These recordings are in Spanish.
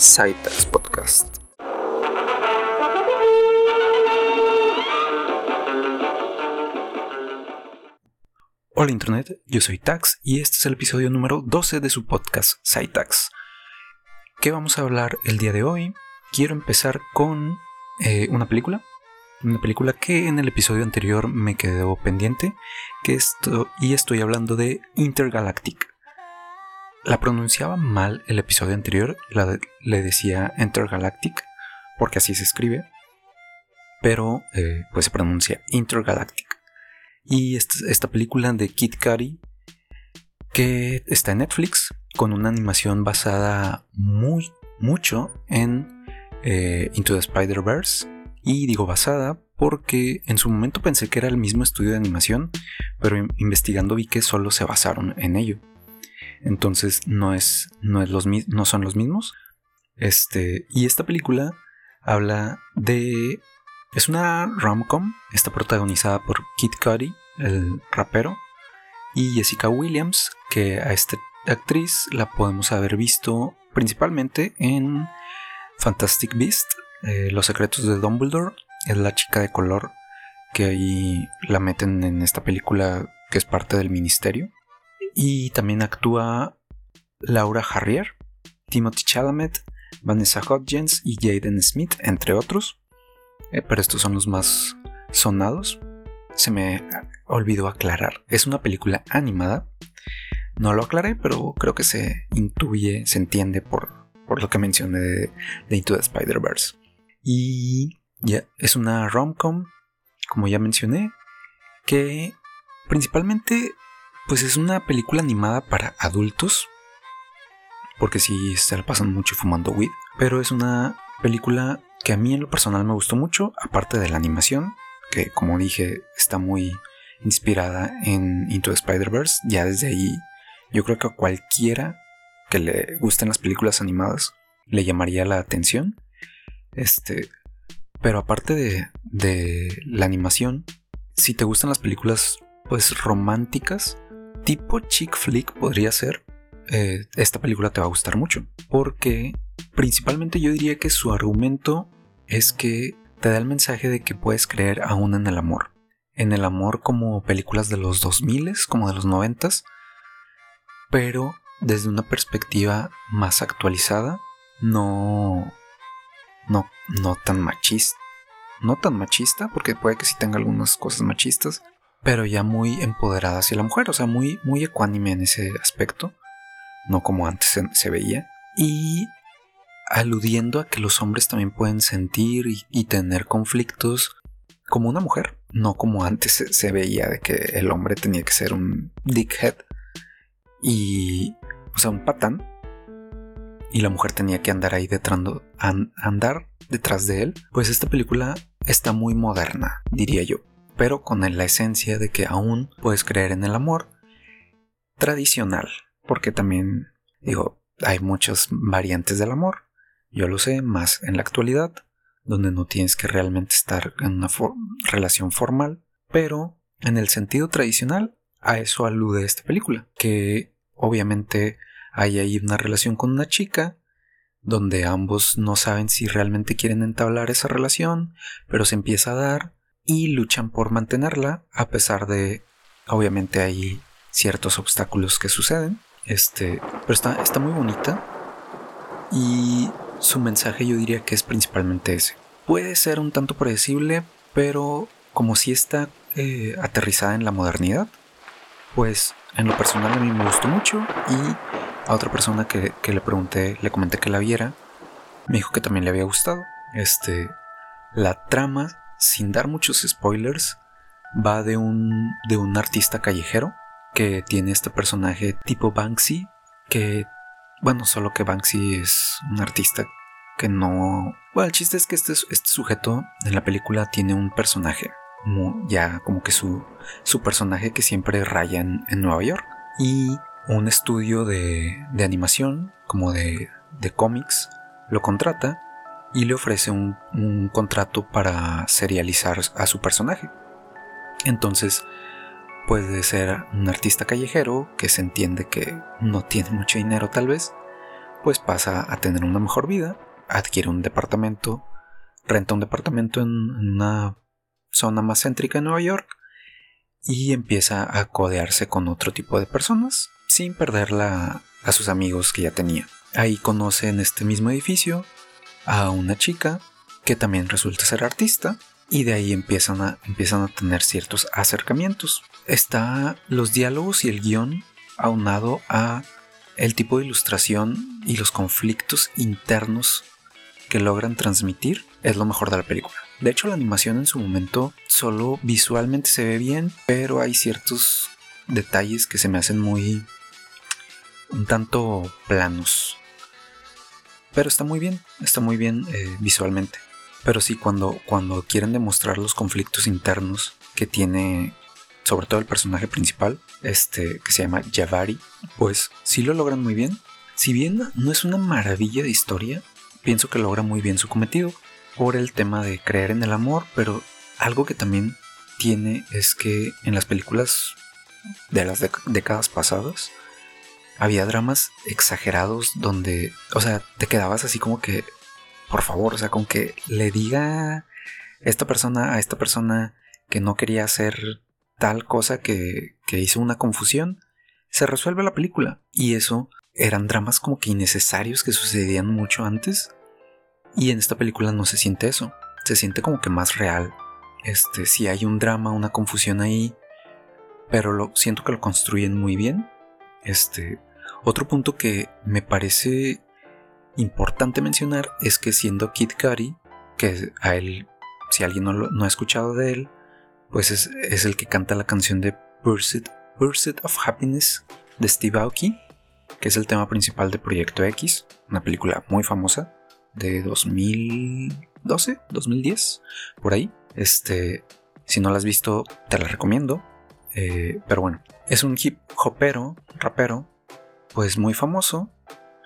Saitax Podcast. Hola Internet, yo soy Tax y este es el episodio número 12 de su podcast Saitax. ¿Qué vamos a hablar el día de hoy? Quiero empezar con eh, una película. Una película que en el episodio anterior me quedó pendiente, que esto, y estoy hablando de Intergalactic. La pronunciaba mal el episodio anterior, le decía Intergalactic, porque así se escribe, pero eh, pues se pronuncia Intergalactic. Y esta, película de Kid Cudi, que está en Netflix, con una animación basada muy, mucho en eh, Into the Spider-Verse. Y digo basada porque en su momento pensé que era el mismo estudio de animación, pero investigando vi que solo se basaron en ello. Entonces no es, no es los no son los mismos. Este, y esta película habla de es una rom-com, está protagonizada por Kid Cudi, el rapero, y Jessica Williams, que a esta actriz la podemos haber visto principalmente en Fantastic Beast, eh, Los secretos de Dumbledore, es la chica de color que ahí la meten en esta película que es parte del ministerio. Y también actúa Laura Harrier, Timothy Chalamet, Vanessa Hudgens y Jaden Smith, entre otros. Eh, pero estos son los más sonados. Se me olvidó aclarar. Es una película animada. No lo aclaré, pero creo que se intuye, se entiende por, por lo que mencioné de, Into the Spider-Verse. Y es una rom-com, como ya mencioné, que principalmente pues es una película animada para adultos. Porque sí se la pasan mucho fumando weed. Pero es una película que a mí en lo personal me gustó mucho. Aparte de la animación. Que como dije está muy inspirada en Into the Spider-Verse. Ya desde ahí yo creo que a cualquiera que le gusten las películas animadas le llamaría la atención. Este, pero aparte de, de, la animación, si te gustan las películas pues románticas, tipo chick flick podría ser, eh, esta película te va a gustar mucho. Porque principalmente yo diría que su argumento es que te da el mensaje de que puedes creer aún en el amor. En el amor como películas de los 2000, como de los 90, pero desde una perspectiva más actualizada, no, no, no tan machista. No tan machista, porque puede que sí tenga algunas cosas machistas, pero ya muy empoderada hacia la mujer, o sea, muy, muy ecuánime en ese aspecto, no como antes se, veía, y aludiendo a que los hombres también pueden sentir y, tener conflictos como una mujer, no como antes se, veía de que el hombre tenía que ser un dickhead y, o sea, un patán, y la mujer tenía que andar ahí detrás, andar detrás de él, pues esta película está muy moderna, diría yo pero con la esencia de que aún puedes creer en el amor tradicional, porque también digo, hay muchas variantes del amor, yo lo sé, más en la actualidad, donde no tienes que realmente estar en una relación formal, pero en el sentido tradicional, a eso alude esta película, que obviamente hay ahí una relación con una chica, donde ambos no saben si realmente quieren entablar esa relación, pero se empieza a dar, y luchan por mantenerla a pesar de obviamente hay ciertos obstáculos que suceden. Este pero está, está muy bonita. Y su mensaje yo diría que es principalmente ese. Puede ser un tanto predecible pero como si está eh, aterrizada en la modernidad pues en lo personal a mí me gustó mucho. Y a otra persona que, que le pregunté le comenté que la viera me dijo que también le había gustado. Este la trama sin dar muchos spoilers, va de un, de un artista callejero que tiene este personaje tipo Banksy, que, bueno, solo que Banksy es un artista que no... Bueno, el chiste es que este, este sujeto en la película tiene un personaje, ya como que su, su personaje que siempre raya en, Nueva York. Y un estudio de, de animación, como de, de cómics, lo contrata y le ofrece un, contrato para serializar a su personaje. Entonces, puede ser un artista callejero que se entiende que no tiene mucho dinero tal vez, pues pasa a tener una mejor vida, adquiere un departamento, renta un departamento en una zona más céntrica de Nueva York y empieza a codearse con otro tipo de personas sin perder a sus amigos que ya tenía. Ahí conoce en este mismo edificio a una chica que también resulta ser artista y de ahí empiezan a, empiezan a tener ciertos acercamientos. Está los diálogos y el guion aunado a el tipo de ilustración y los conflictos internos que logran transmitir es lo mejor de la película. De hecho, la animación en su momento solo visualmente se ve bien, pero hay ciertos detalles que se me hacen muy un tanto planos. Pero está muy bien, está muy bien eh, visualmente. Pero sí, cuando, cuando quieren demostrar los conflictos internos que tiene, sobre todo el personaje principal, este que se llama Javari, pues sí lo logran muy bien. Si bien no es una maravilla de historia, pienso que logra muy bien su cometido por el tema de creer en el amor, pero algo que también tiene es que en las películas de las décadas pasadas había dramas exagerados donde, o sea, te quedabas así como que, por favor, o sea, con que le diga esta persona a esta persona que no quería hacer tal cosa que, que hizo una confusión, se resuelve la película. Y eso eran dramas como que innecesarios que sucedían mucho antes. Y en esta película no se siente eso. Se siente como que más real. Este, si hay un drama, una confusión ahí. Pero lo siento que lo construyen muy bien. Este, otro punto que me parece importante mencionar es que siendo Kid Cudi, que a él, si alguien no, ha escuchado de él, pues es, el que canta la canción de Pursuit, Pursuit of Happiness de Steve Aoki, que es el tema principal de Proyecto X, una película muy famosa de 2012, 2010, por ahí. Este, si no la has visto, te la recomiendo. Eh, pero bueno, es un hip hopero, rapero, pues muy famoso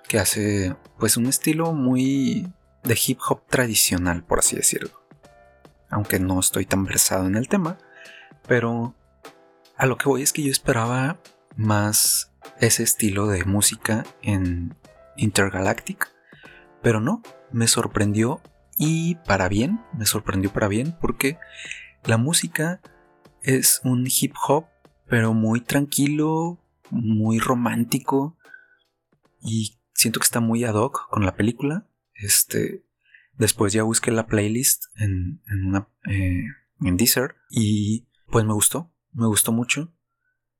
que hace pues un estilo muy de hip hop tradicional, por así decirlo. Aunque no estoy tan versado en el tema, pero a lo que voy es que yo esperaba más ese estilo de música en Intergalactic, pero no, me sorprendió y para bien, me sorprendió para bien porque la música es un hip hop, pero muy tranquilo, muy romántico y siento que está muy ad hoc con la película. Este, después ya busqué la playlist en, en, eh, en Deezer y pues me gustó, me gustó mucho.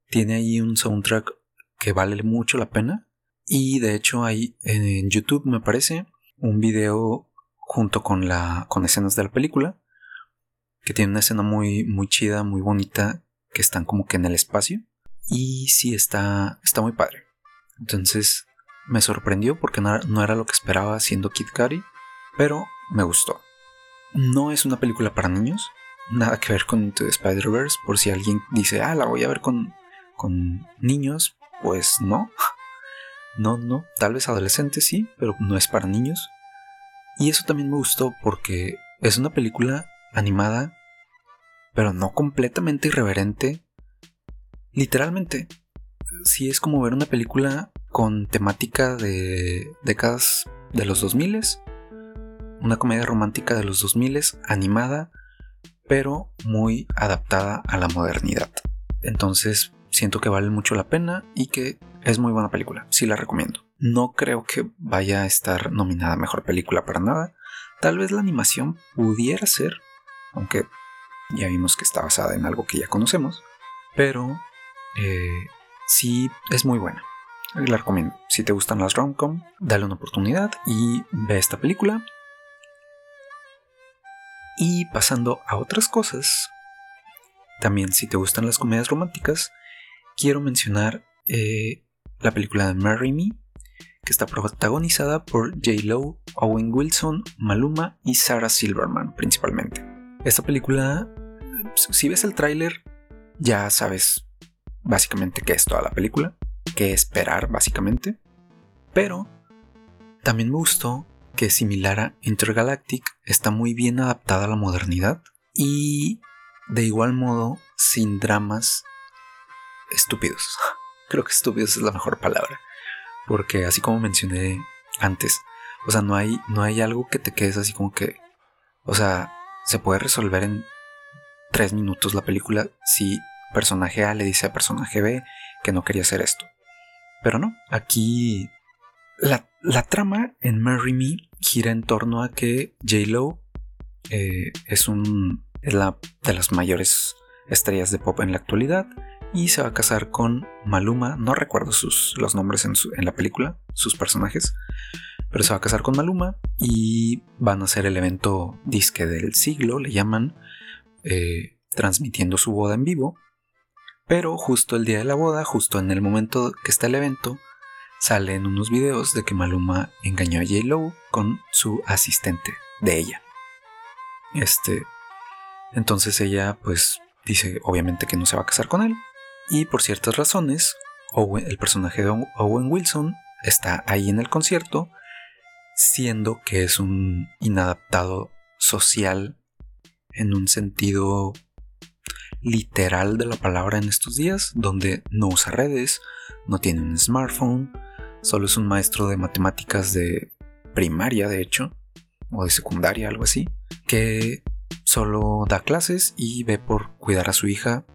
Tiene ahí un soundtrack que vale mucho la pena y de hecho hay en YouTube me parece un video junto con la con escenas de la película que tiene una escena muy muy chida, muy bonita que están como que en el espacio y sí, está, está muy padre. Entonces me sorprendió porque no era, lo que esperaba siendo Kid Cudi, pero me gustó. No es una película para niños, nada que ver con the Spider-Verse, por si alguien dice, ah, la voy a ver con, con niños, pues no. No, no, tal vez adolescentes sí, pero no es para niños. Y eso también me gustó porque es una película animada, pero no completamente irreverente Literalmente, sí es como ver una película con temática de décadas de los 2000, una comedia romántica de los 2000 animada, pero muy adaptada a la modernidad. Entonces, siento que vale mucho la pena y que es muy buena película, sí la recomiendo. No creo que vaya a estar nominada mejor película para nada. Tal vez la animación pudiera ser, aunque ya vimos que está basada en algo que ya conocemos, pero eh, sí es muy buena. La recomiendo. Si te gustan las rom-com, dale una oportunidad y ve esta película. Y pasando a otras cosas, también si te gustan las comedias románticas, quiero mencionar eh, la película de Marry Me, que está protagonizada por J. Lo, Owen Wilson, Maluma y Sarah Silverman principalmente. Esta película, si ves el tráiler, ya sabes básicamente qué es toda la película, qué esperar básicamente. Pero también me gustó que similar a Intergalactic está muy bien adaptada a la modernidad y de igual modo sin dramas estúpidos. Creo que estúpidos es la mejor palabra. Porque así como mencioné antes. O sea, no hay, no hay algo que te quedes así como que. O sea, se puede resolver en tres minutos la película si personaje A le dice a personaje B que no quería hacer esto. Pero no, aquí la, trama en Marry Me gira en torno a que J-Lo eh, es, un, es la de las mayores estrellas de pop en la actualidad y se va a casar con Maluma. No recuerdo sus, los nombres en, en, la película, sus personajes, pero se va a casar con Maluma y van a hacer el evento disque del siglo, le llaman, eh, transmitiendo su boda en vivo. Pero justo el día de la boda, justo en el momento que está el evento, salen unos videos de que Maluma engañó a J-Lo con su asistente de ella. Este. Entonces ella, pues, dice obviamente que no se va a casar con él. Y por ciertas razones, el personaje de Owen Wilson está ahí en el concierto, siendo que es un inadaptado social en un sentido literal de la palabra en estos días, donde no usa redes, no tiene un smartphone, solo es un maestro de matemáticas de primaria, de hecho, o de secundaria, algo así, que solo da clases y ve por cuidar a su hija,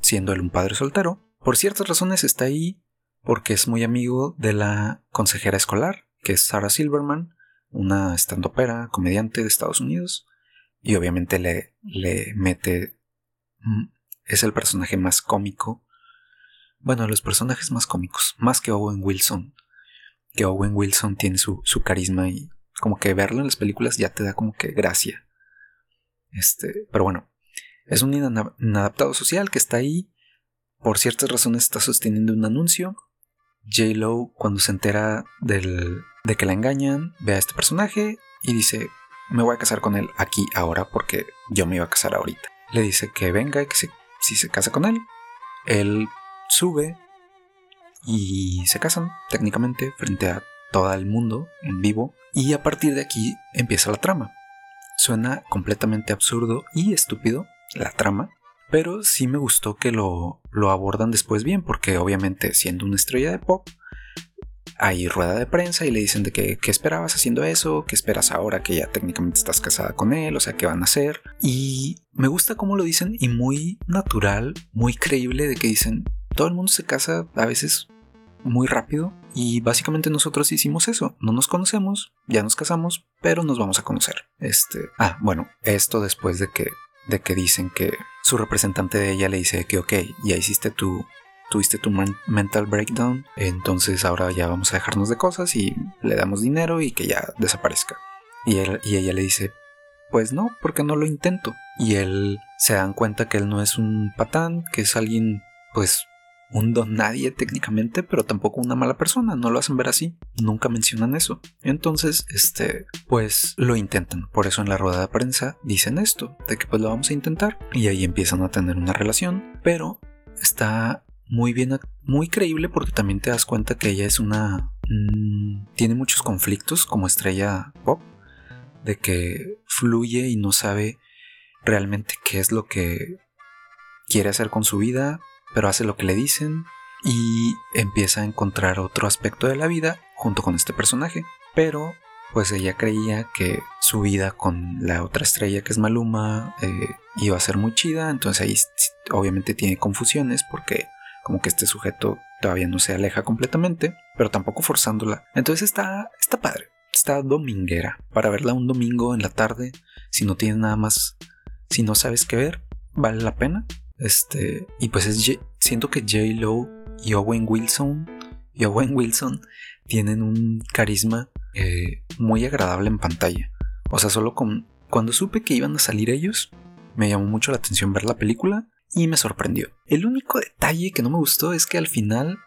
siendo él un padre soltero. Por ciertas razones está ahí porque es muy amigo de la consejera escolar, que es Sarah Silverman, una estandopera, comediante de Estados Unidos, y obviamente le, le mete... Mm, es el personaje más cómico. Bueno, los personajes más cómicos, más que Owen Wilson. Que Owen Wilson tiene su, su carisma y como que verlo en las películas ya te da como que gracia. Este, pero bueno, es un inadaptado social que está ahí. Por ciertas razones está sosteniendo un anuncio. J-Lo, cuando se entera del, de que la engañan, ve a este personaje y dice: Me voy a casar con él aquí ahora porque yo me iba a casar ahorita. Le dice que venga y que si se casa con él, él sube y se casan técnicamente frente a todo el mundo en vivo. Y a partir de aquí empieza la trama. Suena completamente absurdo y estúpido la trama, pero sí me gustó que lo, lo abordan después bien, porque obviamente siendo una estrella de pop, hay rueda de prensa y le dicen de que qué esperabas haciendo eso, qué esperas ahora que ya técnicamente estás casada con él, o sea, qué van a hacer. Y me gusta cómo lo dicen y muy natural, muy creíble de que dicen, todo el mundo se casa a veces muy rápido y básicamente nosotros hicimos eso. No nos conocemos, ya nos casamos, pero nos vamos a conocer. Este, ah, bueno, esto después de que de que dicen que su representante de ella le dice que ok, ya hiciste tu tuviste tu mental breakdown, entonces ahora ya vamos a dejarnos de cosas y le damos dinero y que ya desaparezca. Y, él, y ella le dice, pues no, porque no lo intento. Y él se dan cuenta que él no es un patán, que es alguien pues un don nadie técnicamente, pero tampoco una mala persona, no lo hacen ver así, nunca mencionan eso. Entonces, este, pues lo intentan, por eso en la rueda de prensa dicen esto, de que pues lo vamos a intentar y ahí empiezan a tener una relación, pero está muy bien, muy creíble porque también te das cuenta que ella es una... Mm, tiene muchos conflictos como estrella pop, de que fluye y no sabe realmente qué es lo que quiere hacer con su vida, pero hace lo que le dicen y empieza a encontrar otro aspecto de la vida junto con este personaje. Pero pues ella creía que su vida con la otra estrella que es Maluma eh, iba a ser muy chida, entonces ahí obviamente tiene confusiones porque como que este sujeto todavía no se aleja completamente, pero tampoco forzándola. Entonces está, está padre, está dominguera para verla un domingo en la tarde, si no tienes nada más, si no sabes qué ver, vale la pena. Este, y pues es, siento que J. Lo y Owen Wilson y Owen Wilson tienen un carisma eh, muy agradable en pantalla. O sea, solo con cuando supe que iban a salir ellos, me llamó mucho la atención ver la película y me sorprendió. El único detalle que no me gustó es que al final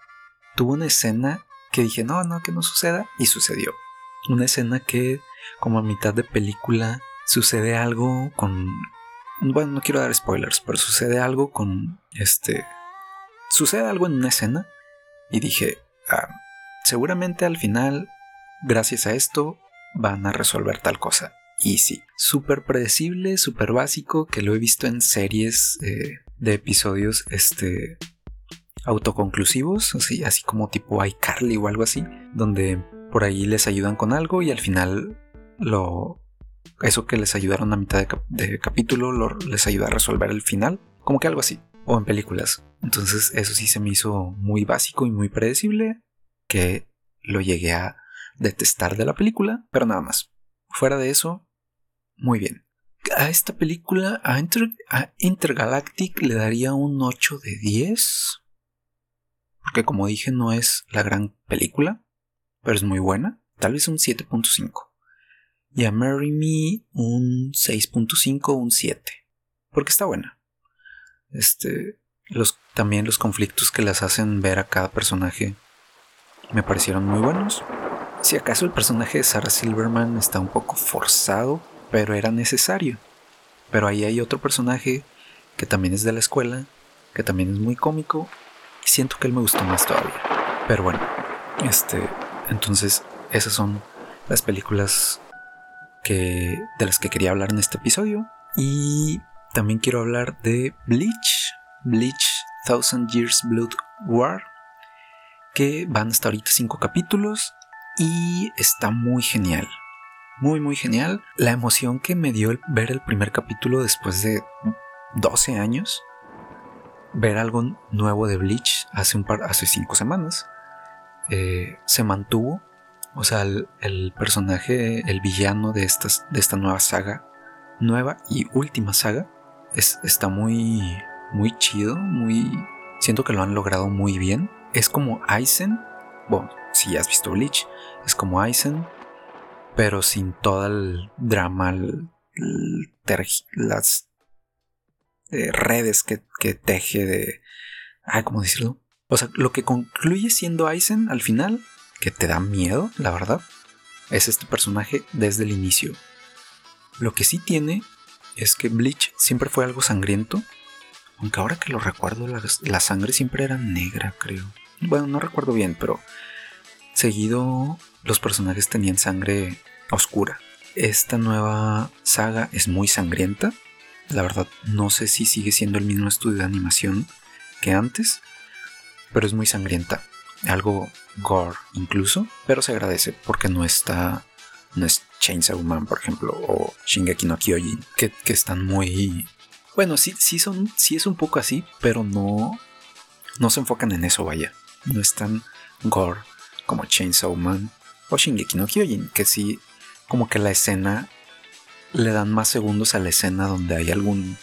tuvo una escena que dije, no, no, que no suceda, y sucedió. Una escena que, como a mitad de película, sucede algo con, bueno, no quiero dar spoilers, pero sucede algo con este. Sucede algo en una escena y dije, ah, seguramente al final, gracias a esto, van a resolver tal cosa. Y sí, súper predecible, súper básico, que lo he visto en series eh, de episodios este, autoconclusivos, así, así como tipo iCarly o algo así, donde por ahí les ayudan con algo y al final lo eso que les ayudaron a mitad de, capítulo les ayuda a resolver el final, como que algo así, o en películas. Entonces eso sí se me hizo muy básico y muy predecible, que lo llegué a detestar de la película, pero nada más. Fuera de eso, muy bien. A esta película, a, Intergalactic, le daría un 8 de 10. Porque como dije, no es la gran película, pero es muy buena. Tal vez un 7.5. Y a Marry Me un 6.5 un 7. Porque está buena. Este, los, también los conflictos que las hacen ver a cada personaje me parecieron muy buenos. Si acaso el personaje de Sarah Silverman está un poco forzado, pero era necesario. Pero ahí hay otro personaje que también es de la escuela, que también es muy cómico, y siento que él me gustó más todavía. Pero bueno, este, entonces esas son las películas que, de las que quería hablar en este episodio. Y también quiero hablar de Bleach, Bleach Thousand Years Blood War, que van hasta ahorita cinco capítulos y está muy genial. Muy, muy genial. La emoción que me dio el ver el primer capítulo después de 12 años. Ver algo nuevo de Bleach hace un par, hace cinco semanas. Eh, se mantuvo. O sea, el, personaje, el villano de, estas, de esta nueva saga, nueva y última saga, es, está muy, muy chido, muy... Siento que lo han logrado muy bien. Es como Aizen, bueno, si has visto Bleach, es como Aizen, pero sin todo el drama, las eh, redes que, teje de... Ay, ¿cómo decirlo? O sea, lo que concluye siendo Aizen al final, que te da miedo, la verdad, es este personaje desde el inicio. Lo que sí tiene es que Bleach siempre fue algo sangriento, aunque ahora que lo recuerdo, la sangre siempre era negra, creo. Bueno, no recuerdo bien, pero seguido los personajes tenían sangre oscura. Esta nueva saga es muy sangrienta. La verdad, no sé si sigue siendo el mismo estudio de animación que antes, pero es muy sangrienta. Algo gore incluso, pero se agradece porque no está. No es Chainsaw Man, por ejemplo, o Shingeki no Kyojin, que, que están muy. Bueno, sí, sí, son, sí es un poco así, pero no. No se enfocan en eso, vaya no es tan gore como Chainsaw Man o Shingeki no Kyojin, que sí, como que la escena le dan más segundos a la escena donde hay algún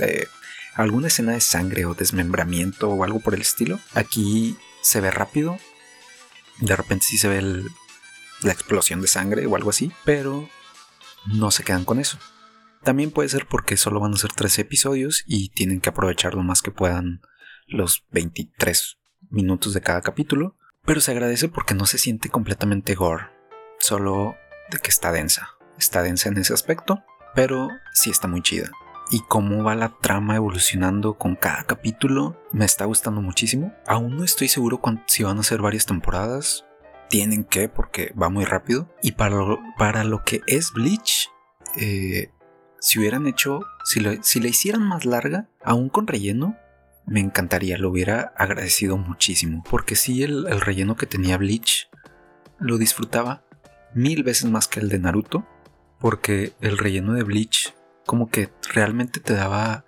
eh, alguna escena de sangre o desmembramiento o algo por el estilo. Aquí se ve rápido, de repente sí se ve la explosión de sangre o algo así, pero no se quedan con eso. También puede ser porque solo van a ser 13 episodios y tienen que aprovechar lo más que puedan los 23 minutos de cada capítulo, pero se agradece porque no se siente completamente gore, solo de que está densa. Está densa en ese aspecto, pero sí está muy chida. Y cómo va la trama evolucionando con cada capítulo, me está gustando muchísimo. Aún no estoy seguro si van a ser varias temporadas. Tienen que, porque va muy rápido. Y para lo, para lo que es Bleach, eh, si hubieran hecho, si, si la hicieran más larga, aún con relleno, me encantaría, lo hubiera agradecido muchísimo. Porque sí, el, relleno que tenía Bleach lo disfrutaba mil veces más que el de Naruto. Porque el relleno de Bleach como que realmente te daba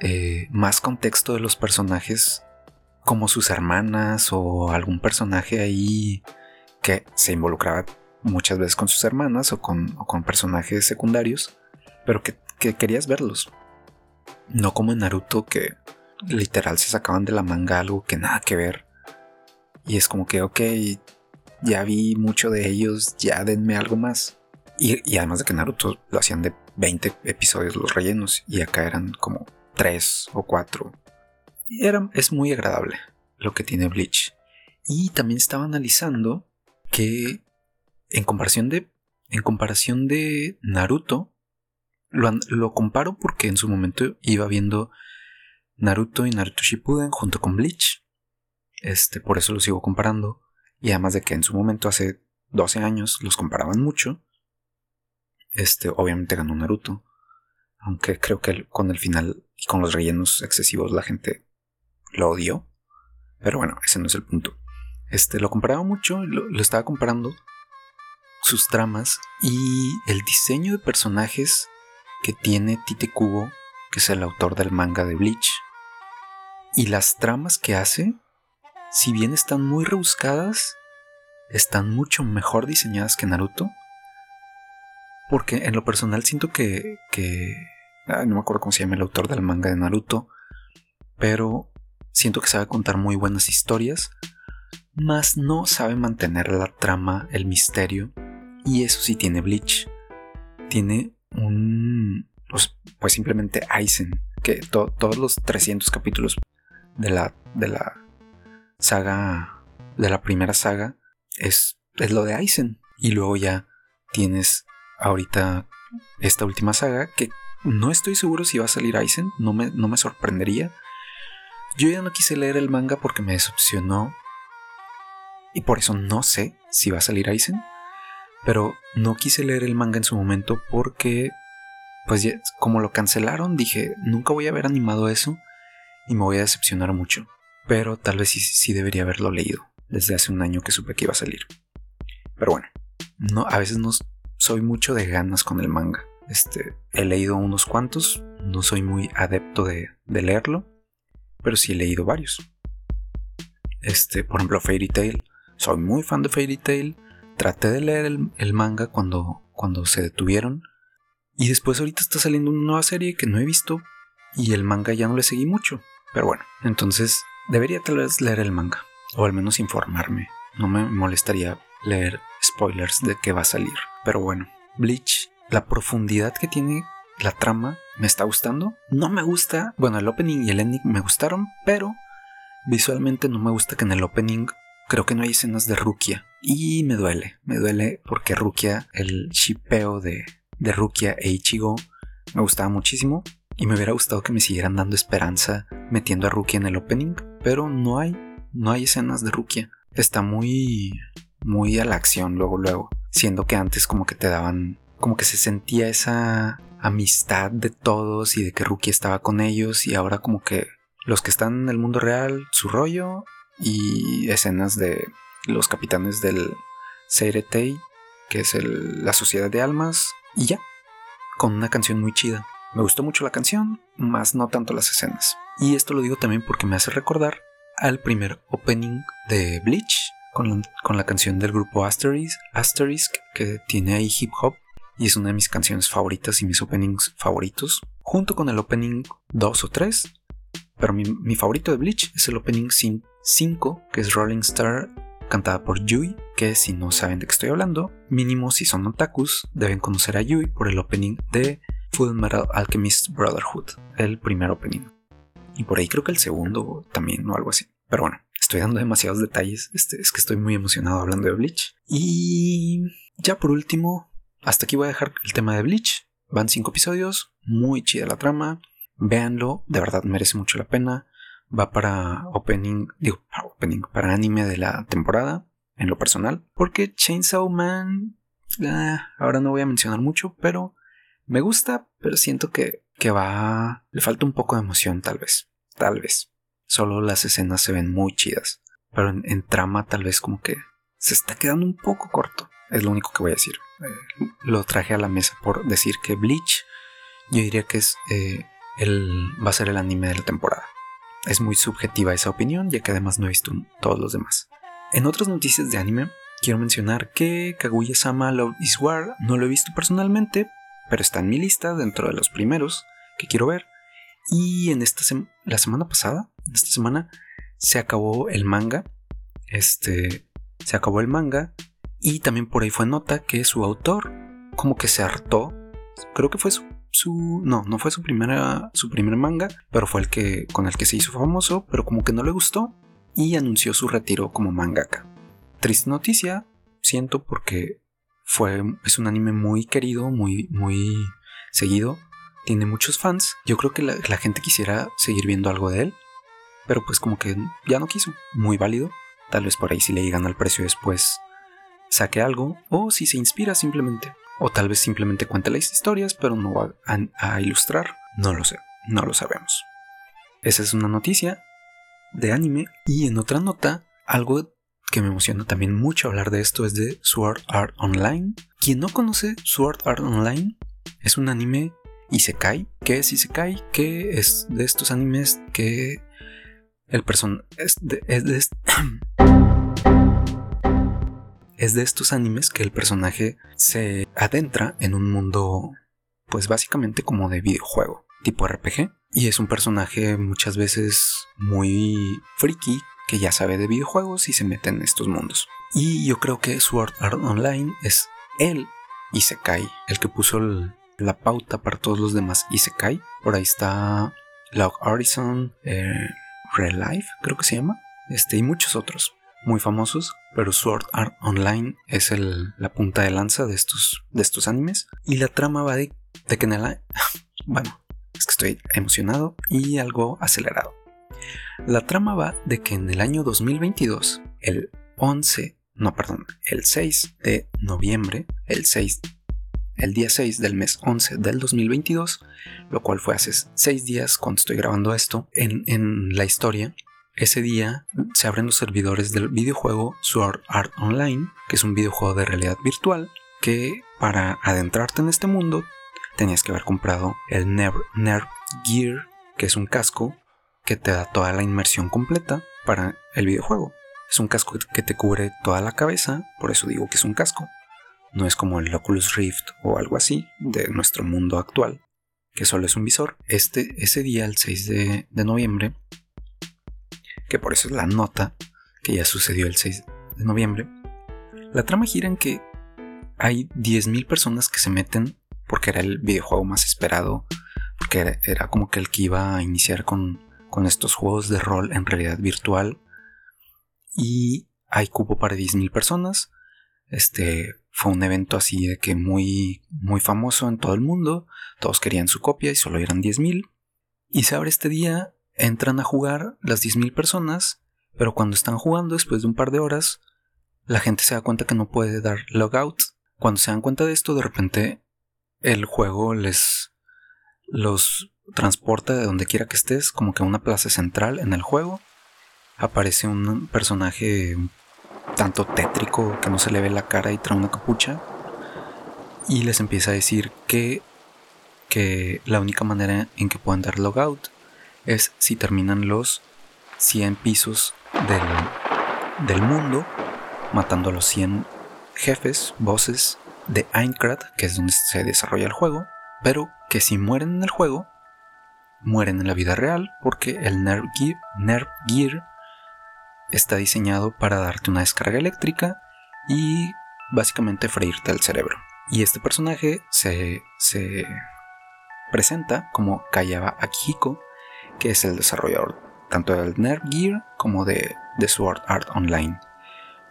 eh, más contexto de los personajes como sus hermanas o algún personaje ahí que se involucraba muchas veces con sus hermanas o con, personajes secundarios, pero que, que, querías verlos. No como en Naruto que literal se sacaban de la manga algo que nada que ver. Y es como que, ok, ya vi mucho de ellos, ya denme algo más. Y, además de que Naruto lo hacían de 20 episodios los rellenos y acá eran como 3 o 4. Y era, es muy agradable lo que tiene Bleach. Y también estaba analizando que en comparación de, en comparación de Naruto, lo, lo comparo porque en su momento iba viendo Naruto y Naruto Shippuden junto con Bleach. Este, por eso los sigo comparando. Y además de que en su momento, hace 12 años, los comparaban mucho. Este, obviamente ganó Naruto. Aunque creo que con el final y con los rellenos excesivos la gente lo odió. Pero bueno, ese no es el punto. Este, lo comparaba mucho, lo, lo estaba comparando sus tramas y el diseño de personajes que tiene Tite Kubo, que es el autor del manga de Bleach. Y las tramas que hace, si bien están muy rebuscadas, están mucho mejor diseñadas que Naruto. Porque en lo personal siento que... que no me acuerdo cómo se llama el autor del manga de Naruto. Pero siento que sabe contar muy buenas historias. Mas no sabe mantener la trama, el misterio. Y eso sí tiene Bleach. Tiene un... Pues, pues simplemente Aizen. Que todos los 300 capítulos de la, de la saga, de la primera saga, es, es lo de Aizen. Y luego ya tienes ahorita esta última saga que no estoy seguro si va a salir Aizen, no me, no me sorprendería. Yo ya no quise leer el manga porque me decepcionó y por eso no sé si va a salir Aizen. Pero no quise leer el manga en su momento porque, pues como lo cancelaron, dije, nunca voy a haber animado eso y me voy a decepcionar mucho. Pero tal vez sí, debería haberlo leído desde hace un año que supe que iba a salir. Pero bueno, no, a veces no soy mucho de ganas con el manga. Este, he leído unos cuantos, no soy muy adepto de, leerlo, pero sí he leído varios. Este, por ejemplo, Fairy Tail. Soy muy fan de Fairy Tail. Traté de leer el, manga cuando, cuando se detuvieron. Y después ahorita está saliendo una nueva serie que no he visto. Y el manga ya no le seguí mucho. Pero bueno, entonces debería tal vez leer el manga. O al menos informarme. No me molestaría leer spoilers de qué va a salir. Pero bueno, Bleach, la profundidad que tiene la trama me está gustando. No me gusta, bueno, el opening y el ending me gustaron, pero visualmente no me gusta que en el opening creo que no hay escenas de Rukia. Y me duele, me duele porque Rukia, el shipeo de, de Rukia e Ichigo, me gustaba muchísimo. Y me hubiera gustado que me siguieran dando esperanza metiendo a Rukia en el opening, pero no hay, no hay escenas de Rukia. Está muy, muy a la acción luego, luego. Siendo que antes como que te daban, como que se sentía esa amistad de todos y de que Rukia estaba con ellos y ahora como que los que están en el mundo real, su rollo y escenas de los capitanes del Seiretei, que es la sociedad de almas, y ya, con una canción muy chida. Me gustó mucho la canción, más no tanto las escenas. Y esto lo digo también porque me hace recordar al primer opening de Bleach, con la, canción del grupo Asterisk, Asterisk, que tiene ahí hip hop, y es una de mis canciones favoritas y mis openings favoritos, junto con el opening 2 o 3, pero mi, mi favorito de Bleach es el opening 5, que es Rolling Star, cantada por Yui, que si no saben de qué estoy hablando, mínimo si son otakus, deben conocer a Yui por el opening de Full Metal Alchemist Brotherhood, el primer opening. Y por ahí creo que el segundo también o algo así. Pero bueno, estoy dando demasiados detalles. Este, es que estoy muy emocionado hablando de Bleach. Y ya por último, hasta aquí voy a dejar el tema de Bleach. Van cinco episodios, muy chida la trama. Véanlo, de verdad merece mucho la pena. Va para opening, digo, para opening, para anime de la temporada, en lo personal. Porque Chainsaw Man, ah, ahora no voy a mencionar mucho, pero me gusta, pero siento que, que va... Le falta un poco de emoción tal vez. Tal vez. Solo las escenas se ven muy chidas. Pero en, trama tal vez como que se está quedando un poco corto. Es lo único que voy a decir. Eh, lo traje a la mesa por decir que Bleach yo diría que es eh, el, va a ser el anime de la temporada. Es muy subjetiva esa opinión, ya que además no he visto todos los demás. En otras noticias de anime, quiero mencionar que Kaguya-sama Love is War no lo he visto personalmente, pero está en mi lista dentro de los primeros que quiero ver. Y en esta la semana pasada, en esta semana, se acabó el manga. Este, se acabó el manga. Y también por ahí fue nota que su autor como que se hartó. Creo que fue su, su no, no fue su primera su primer manga, pero fue el que con el que se hizo famoso, pero como que no le gustó y anunció su retiro como mangaka. Triste noticia, siento porque fue, es un anime muy querido, muy, muy seguido. Tiene muchos fans. Yo creo que la, gente quisiera seguir viendo algo de él. Pero pues como que ya no quiso. Muy válido. Tal vez por ahí si le llegan al precio después saque algo. O si se inspira simplemente. O tal vez simplemente cuente las historias pero no va a ilustrar. No lo sé. No lo sabemos. Esa es una noticia de anime. Y en otra nota, algo que me emociona también mucho hablar de esto es de Sword Art Online. Quien no conoce Sword Art Online es un anime Isekai. ¿Qué es Isekai? Que es de estos animes que el es de, es de, es de estos animes que el personaje se adentra en un mundo pues básicamente como de videojuego, tipo RPG. Y es un personaje muchas veces muy friki que ya sabe de videojuegos y se mete en estos mundos. Y yo creo que Sword Art Online es el Isekai, el que puso la pauta para todos los demás Isekai. Por ahí está Log Horizon, eh, Real Life, creo que se llama, este, y muchos otros muy famosos, pero Sword Art Online es la punta de lanza de estos, de estos animes. Y la trama va de, de que en el... Bueno, es que estoy emocionado y algo acelerado. La trama va de que en el año 2022, el 11, no, perdón, el 6 de noviembre, el 6, el día 6 del mes 11 del 2022, lo cual fue hace 6 días cuando estoy grabando esto, en, la historia, ese día se abren los servidores del videojuego Sword Art Online, que es un videojuego de realidad virtual, que para adentrarte en este mundo tenías que haber comprado el Nerf, Nerf Gear, que es un casco que te da toda la inmersión completa para el videojuego. Es un casco que te cubre toda la cabeza, por eso digo que es un casco. No es como el Oculus Rift o algo así de nuestro mundo actual, que solo es un visor. Este, ese día, el 6 de, noviembre, que por eso es la nota que ya sucedió el 6 de noviembre, la trama gira en que hay 10.000 personas que se meten porque era el videojuego más esperado, porque era, como que el que iba a iniciar con, con estos juegos de rol en realidad virtual. Y hay cupo para 10.000 personas. Este fue un evento así de que muy, muy famoso en todo el mundo. Todos querían su copia y solo eran 10.000. Y se abre este día, entran a jugar las 10.000 personas, pero cuando están jugando después de un par de horas, la gente se da cuenta que no puede dar logout. Cuando se dan cuenta de esto, de repente el juego les los transporta de donde quiera que estés, como que a una plaza central en el juego. Aparece un personaje tanto tétrico que no se le ve la cara y trae una capucha. Y les empieza a decir que, que la única manera en que pueden dar logout es si terminan los 100 pisos del, del mundo, matando a los 100 jefes, bosses de Aincrad, que es donde se desarrolla el juego, pero que si mueren en el juego, mueren en la vida real porque el Nerf Gear, está diseñado para darte una descarga eléctrica y básicamente freírte el cerebro. Y este personaje se, se presenta como Kayaba Akihiko, que es el desarrollador tanto del Nerf Gear como de, de Sword Art Online.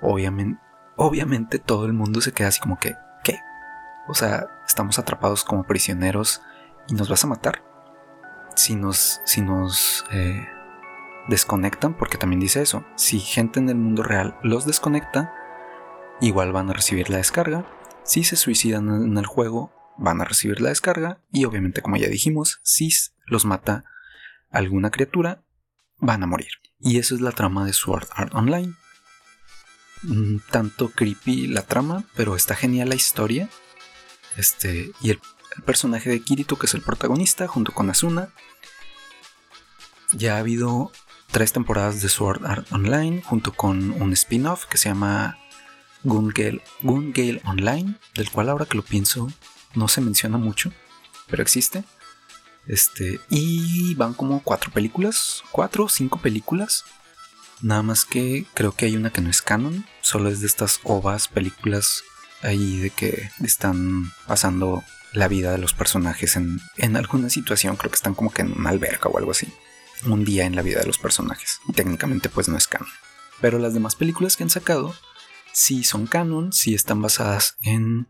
Obviamente, obviamente todo el mundo se queda así como que, o sea, estamos atrapados como prisioneros y nos vas a matar. Si nos, si nos eh, desconectan, porque también dice eso, si gente en el mundo real los desconecta, igual van a recibir la descarga. Si se suicidan en el juego, van a recibir la descarga. Y obviamente, como ya dijimos, si los mata alguna criatura, van a morir. Y eso es la trama de Sword Art Online. tanto creepy la trama, pero está genial la historia. Este, y el, personaje de Kirito, que es el protagonista, junto con Asuna. Ya ha habido tres temporadas de Sword Art Online, junto con un spin-off que se llama Gun Gale, Online, del cual ahora que lo pienso no se menciona mucho, pero existe. Este, y van como cuatro películas, cuatro o cinco películas. Nada más que creo que hay una que no es canon, solo es de estas ovas, películas ahí de que están pasando la vida de los personajes en, en alguna situación, creo que están como que en una alberca o algo así. Un día en la vida de los personajes. Y técnicamente pues no es canon. Pero las demás películas que han sacado sí son canon, sí están basadas en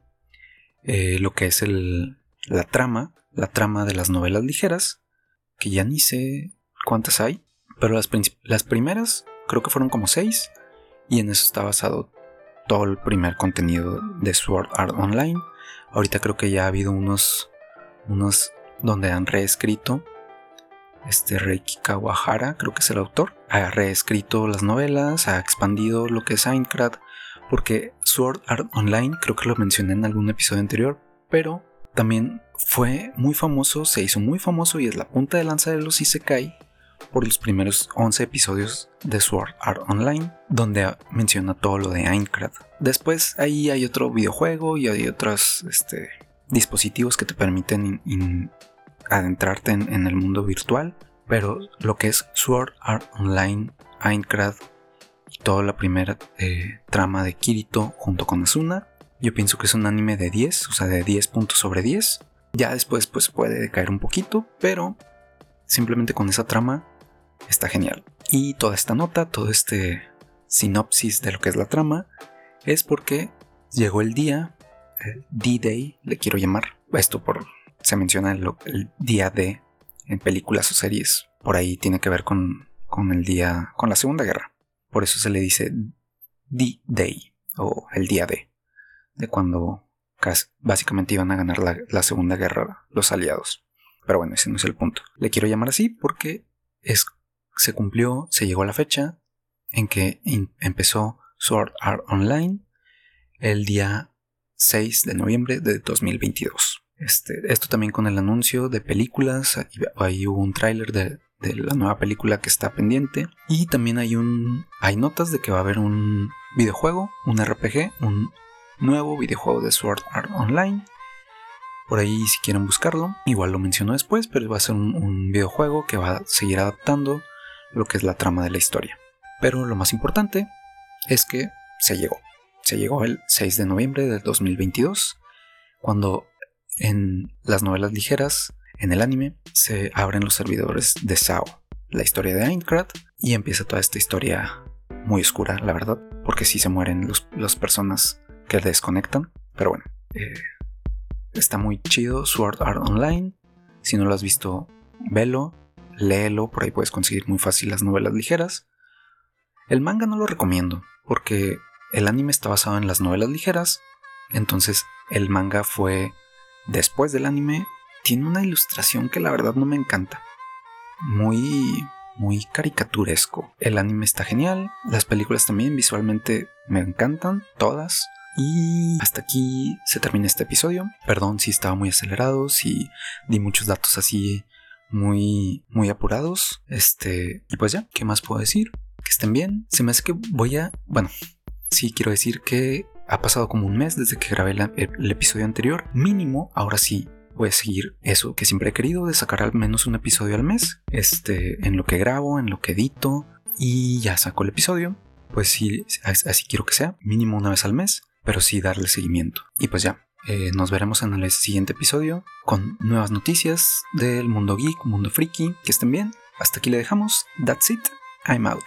eh, lo que es el, la trama, la trama de las novelas ligeras, que ya ni sé cuántas hay, pero las, las primeras creo que fueron como seis, y en eso está basado todo el primer contenido de Sword Art Online. Ahorita creo que ya ha habido unos, unos donde han reescrito este Reiki Kawahara, creo que es el autor, ha reescrito las novelas, ha expandido lo que es Aincrad, porque Sword Art Online, creo que lo mencioné en algún episodio anterior, pero también fue muy famoso, se hizo muy famoso y es la punta de lanza de los Isekai por los primeros 11 episodios de Sword Art Online, donde menciona todo lo de Aincrad. Después ahí hay otro videojuego y hay otros este, dispositivos que te permiten adentrarte en, el mundo virtual, pero lo que es Sword Art Online, Aincrad y toda la primera eh, trama de Kirito junto con Asuna, yo pienso que es un anime de 10, o sea, de 10 puntos sobre 10. Ya después pues puede caer un poquito, pero simplemente con esa trama está genial. Y toda esta nota, todo este sinopsis de lo que es la trama, es porque llegó el día, el D-Day, le quiero llamar. Esto por se menciona el, día D en películas o series. Por ahí tiene que ver con, con el día, con la Segunda Guerra. Por eso se le dice D-Day o el día D, de cuando básicamente iban a ganar la, Segunda Guerra los aliados. Pero bueno, ese no es el punto. Le quiero llamar así porque es, se cumplió, se llegó a la fecha en que empezó Sword Art Online el día 6 de noviembre de 2022. Este, esto también con el anuncio de películas, ahí hubo un tráiler de, de, la nueva película que está pendiente y también hay un hay notas de que va a haber un videojuego, un RPG, un nuevo videojuego de Sword Art Online. Por ahí si quieren buscarlo, igual lo menciono después, pero va a ser un videojuego que va a seguir adaptando lo que es la trama de la historia. Pero lo más importante es que se llegó. Se llegó el 6 de noviembre del 2022, cuando en las novelas ligeras, en el anime, se abren los servidores de SAO, la historia de Aincrad, y empieza toda esta historia muy oscura, la verdad, porque sí se mueren las personas que desconectan, pero bueno, eh, está muy chido Sword Art Online, si no lo has visto, velo, léelo, por ahí puedes conseguir muy fácil las novelas ligeras. El manga no lo recomiendo, porque el anime está basado en las novelas ligeras, entonces el manga fue después del anime. Tiene una ilustración que la verdad no me encanta. Muy, muy caricaturesco. El anime está genial, las películas también visualmente me encantan, todas. Y hasta aquí se termina este episodio. Perdón si estaba muy acelerado, si di muchos datos así muy, muy apurados. Este, y pues ya, ¿qué más puedo decir? Que estén bien. Se me hace que voy a, bueno, sí quiero decir que ha pasado como un mes desde que grabé el, episodio anterior. Mínimo, ahora sí, voy a seguir eso que siempre he querido, de sacar al menos un episodio al mes. Este, en lo que grabo, en lo que edito. Y ya saco el episodio. Pues sí, así quiero que sea. Mínimo una vez al mes. Pero sí darle seguimiento. Y pues ya, eh, nos veremos en el siguiente episodio con nuevas noticias del mundo geek, mundo friki. Que estén bien. Hasta aquí le dejamos. That's it. I'm out.